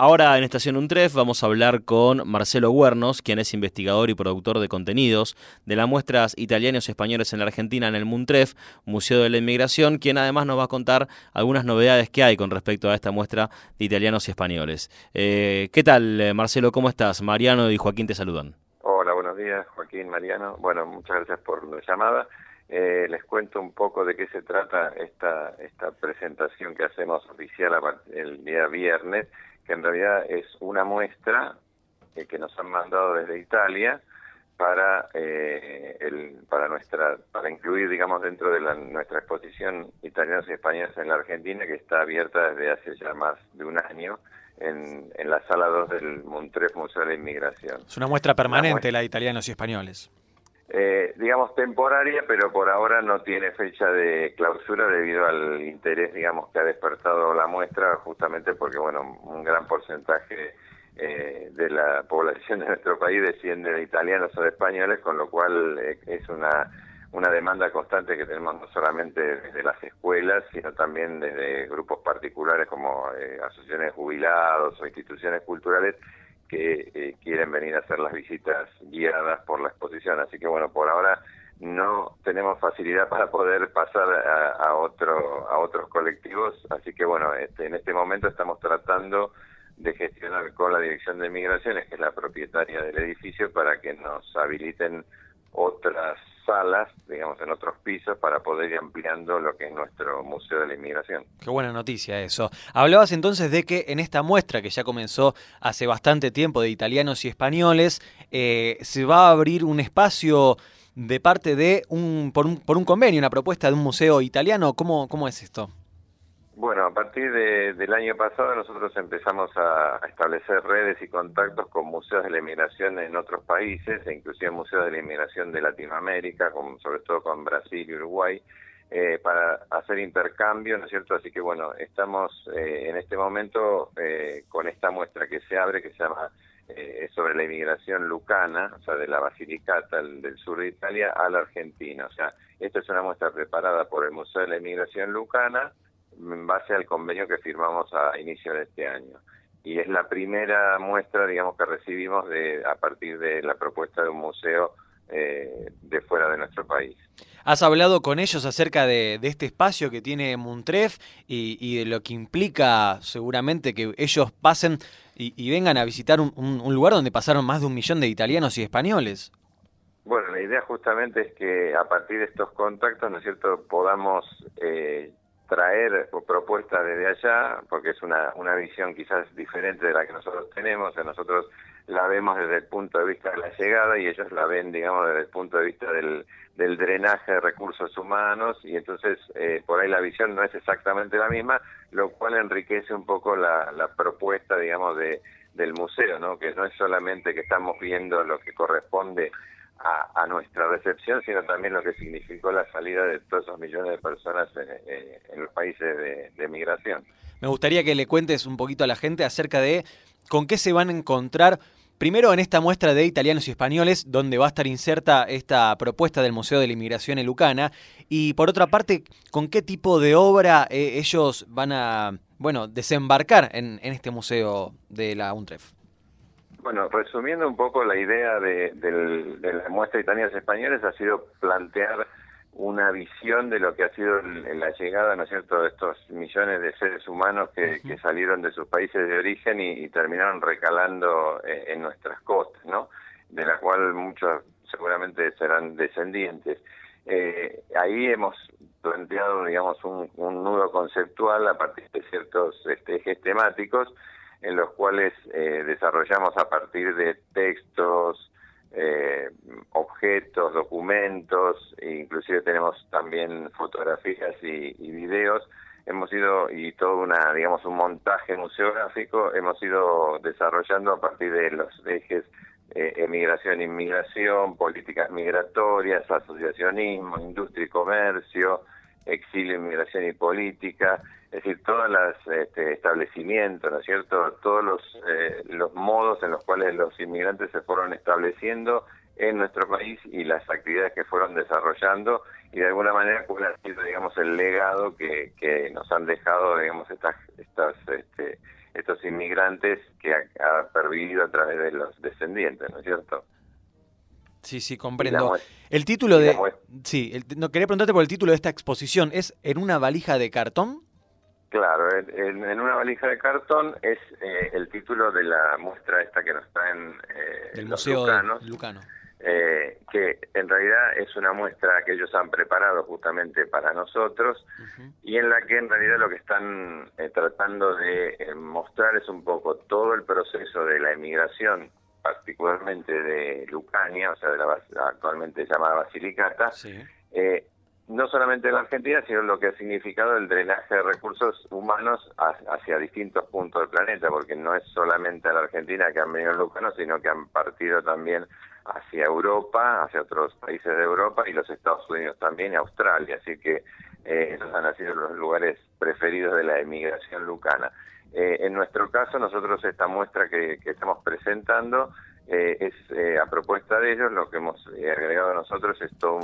Ahora en Estación Untref vamos a hablar con Marcelo Huernos, quien es investigador y productor de contenidos de las muestras italianos y españoles en la Argentina en el Muntref, Museo de la Inmigración, quien además nos va a contar algunas novedades que hay con respecto a esta muestra de italianos y españoles. Eh, ¿Qué tal, eh, Marcelo? ¿Cómo estás? Mariano y Joaquín te saludan. Hola, buenos días, Joaquín, Mariano. Bueno, muchas gracias por la llamada. Eh, les cuento un poco de qué se trata esta, esta presentación que hacemos oficial el día viernes que en realidad es una muestra eh, que nos han mandado desde Italia para eh, el, para nuestra para incluir digamos dentro de la, nuestra exposición italianos y españoles en la Argentina que está abierta desde hace ya más de un año en, en la sala 2 del Montref Museo de la Inmigración. Es una muestra permanente la de italianos y españoles. Eh, digamos temporaria, pero por ahora no tiene fecha de clausura debido al interés, digamos, que ha despertado la muestra, justamente porque, bueno, un gran porcentaje eh, de la población de nuestro país desciende de italianos o de españoles, con lo cual eh, es una, una demanda constante que tenemos no solamente desde las escuelas, sino también desde grupos particulares como asociaciones de jubilados o instituciones culturales que eh, quieren venir a hacer las visitas guiadas por la exposición. Así que bueno, por ahora no tenemos facilidad para poder pasar a, otro, a otros colectivos, así que bueno, este, en este momento estamos tratando de gestionar con la Dirección de Migraciones, que es la propietaria del edificio, para que nos habiliten otras salas, digamos, en otros pisos para poder ir ampliando lo que es nuestro Museo de la Inmigración. Qué buena noticia eso. Hablabas entonces de que en esta muestra, que ya comenzó hace bastante tiempo de italianos y españoles, eh, se va a abrir un espacio de parte de un por, un por un convenio, una propuesta de un museo italiano. ¿Cómo, cómo es esto? Bueno, a partir del año pasado nosotros empezamos a, establecer redes y contactos con museos de la inmigración en otros países, e inclusive museos de la inmigración de Latinoamérica, sobre todo con Brasil y Uruguay, eh, para hacer intercambio, ¿no es cierto? Así que bueno, estamos eh, en este momento eh, con esta muestra que se abre, que se llama sobre la inmigración lucana, o sea, de la Basilicata del sur de Italia a la Argentina. O sea, esta es una muestra preparada por el Museo de la Inmigración Lucana, en base al convenio que firmamos a inicio de este año. Y es la primera muestra, digamos, que recibimos de, a partir de la propuesta de un museo eh, de fuera de nuestro país. ¿Has hablado con ellos acerca de, este espacio que tiene Muntref y, de lo que implica seguramente que ellos pasen y, vengan a visitar un, lugar donde pasaron más de un millón de italianos y españoles? Bueno, la idea justamente es que a partir de estos contactos, ¿no es cierto?, podamos eh, traer propuestas desde allá, porque es una, una visión quizás diferente de la que nosotros tenemos, nosotros la vemos desde el punto de vista de la llegada y ellos la ven, digamos, desde el punto de vista del, del drenaje de recursos humanos y entonces eh, por ahí la visión no es exactamente la misma, lo cual enriquece un poco la, la propuesta, digamos, de, del museo, ¿no? Que no es solamente que estamos viendo lo que corresponde a, nuestra recepción, sino también lo que significó la salida de todos esos millones de personas en, los países de, de, migración. Me gustaría que le cuentes un poquito a la gente acerca de con qué se van a encontrar. Primero en esta muestra de italianos y españoles, donde va a estar inserta esta propuesta del Museo de la Inmigración en Lucana, y por otra parte, con qué tipo de obra eh, ellos van a, bueno, desembarcar en, en este museo de la UNTREF. Bueno, resumiendo un poco la idea de, la muestra Italianos Españoles ha sido plantear una visión de lo que ha sido la llegada, ¿no es cierto?, de estos millones de seres humanos que, salieron de sus países de origen y, terminaron recalando eh, en, nuestras costas, ¿no?, de la cual muchos seguramente serán descendientes. Eh, ahí hemos planteado, digamos, un, un, nudo conceptual a partir de ciertos este, ejes temáticos en los cuales eh, desarrollamos a partir de textos, eh, objetos, documentos, e inclusive tenemos también fotografías y, videos. Hemos ido, y todo una, digamos, un montaje museográfico, hemos ido desarrollando a partir de los ejes eh, emigración, inmigración, políticas migratorias, asociacionismo, industria y comercio, exilio, inmigración y política, es decir, todos los este, establecimientos, ¿no es cierto? Todos los, eh, los modos en los cuales los inmigrantes se fueron estableciendo en nuestro país y las actividades que fueron desarrollando y de alguna manera cuál ha sido, digamos, el legado que, que nos han dejado, digamos, estas, estas, este, estos inmigrantes que ha, pervivido a través de los descendientes, ¿no es cierto? Sí, sí, comprendo. El título de... Sí, no, quería preguntarte por el título de esta exposición. ¿Es En una valija de cartón? Claro, en, una valija de cartón es eh, el título de la muestra esta que nos traen eh, el Museo Lucano. Eh, que en realidad es una muestra que ellos han preparado justamente para nosotros y en la que en realidad lo que están eh, tratando de mostrar es un poco todo el proceso de la emigración particularmente de Lucania, o sea, de la actualmente llamada Basilicata, eh, no solamente en la Argentina, sino lo que ha significado el drenaje de recursos humanos hacia distintos puntos del planeta, porque no es solamente a la Argentina que han venido Lucano, sino que han partido también hacia Europa, hacia otros países de Europa y los Estados Unidos también y Australia, así que eh, esos han sido los lugares preferidos de la emigración lucana. Eh, en nuestro caso, nosotros esta muestra que, estamos presentando eh, es eh, a propuesta de ellos, lo que hemos agregado nosotros es todo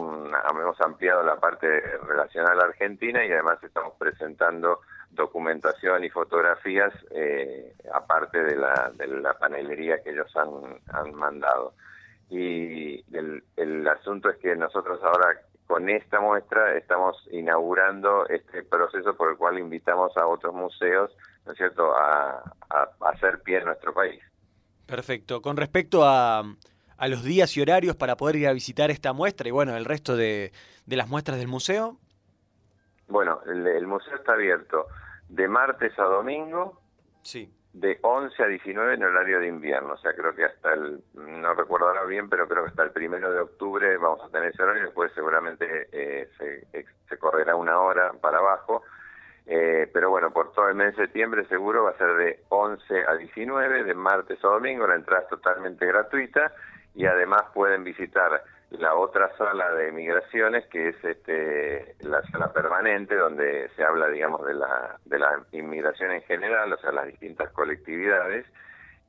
hemos ampliado la parte relacionada a la Argentina y además estamos presentando documentación y fotografías aparte de la, de la panelería que ellos han, han mandado. Y el, el asunto es que nosotros ahora con esta muestra estamos inaugurando este proceso por el cual invitamos a otros museos, ¿no es cierto?, a, hacer pie en nuestro país. Perfecto. Con respecto a, a, los días y horarios para poder ir a visitar esta muestra y bueno, el resto de, de las muestras del museo. Bueno, el, museo está abierto de martes a domingo. Sí de 11 a 19 en horario de invierno, o sea, creo que hasta el, no recuerdo ahora bien, pero creo que hasta el primero de octubre vamos a tener ese horario, después seguramente eh, se, correrá una hora para abajo, eh, pero bueno, por todo el mes de septiembre seguro va a ser de 11 a 19, de martes a domingo, la entrada es totalmente gratuita y además pueden visitar la otra sala de migraciones que es este la sala permanente donde se habla digamos de la de la inmigración en general o sea las distintas colectividades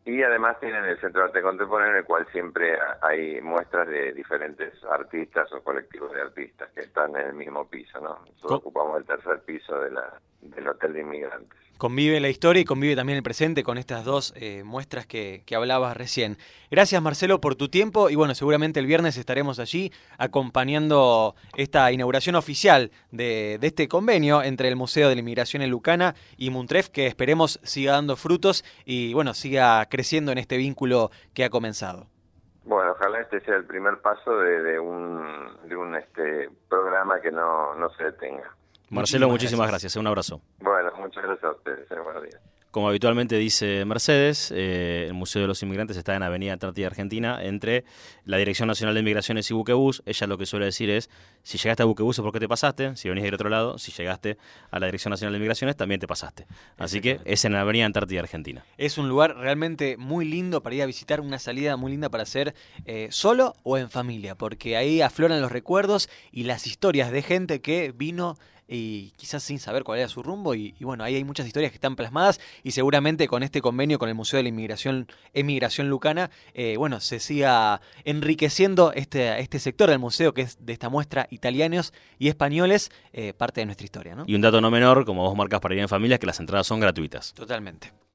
y además tienen el Centro de Arte Contemporáneo en el cual siempre hay muestras de diferentes artistas o colectivos de artistas que están en el mismo piso no nosotros ocupamos el tercer piso de la del hotel de inmigrantes convive la historia y convive también el presente con estas dos eh, muestras que, que, hablabas recién. Gracias Marcelo por tu tiempo y bueno, seguramente el viernes estaremos allí acompañando esta inauguración oficial de, de este convenio entre el Museo de la Inmigración en Lucana y Muntref que esperemos siga dando frutos y bueno, siga creciendo en este vínculo que ha comenzado. Bueno, ojalá este sea el primer paso de, de un, de un este, programa que no, no se detenga. Marcelo, muchísimas gracias. Un abrazo. Bueno, muchas gracias a ustedes. Buenos días. Como habitualmente dice Mercedes, eh, el Museo de los Inmigrantes está en Avenida Antártida Argentina, entre la Dirección Nacional de Migraciones y Buquebús. Ella lo que suele decir es, si llegaste a Buquebús es porque te pasaste, si venís del otro lado, si llegaste a la Dirección Nacional de Migraciones también te pasaste. Así que es en la Avenida Antártida Argentina. Es un lugar realmente muy lindo para ir a visitar, una salida muy linda para hacer eh, solo o en familia, porque ahí afloran los recuerdos y las historias de gente que vino y quizás sin saber cuál era su rumbo. Y, bueno, ahí hay muchas historias que están plasmadas y seguramente con este convenio con el Museo de la Inmigración, Emigración Lucana, eh, bueno, se siga enriqueciendo este, este sector del museo que es de esta muestra italianos y españoles, eh, parte de nuestra historia. ¿no? Y un dato no menor, como vos marcas para ir en familia, que las entradas son gratuitas. Totalmente.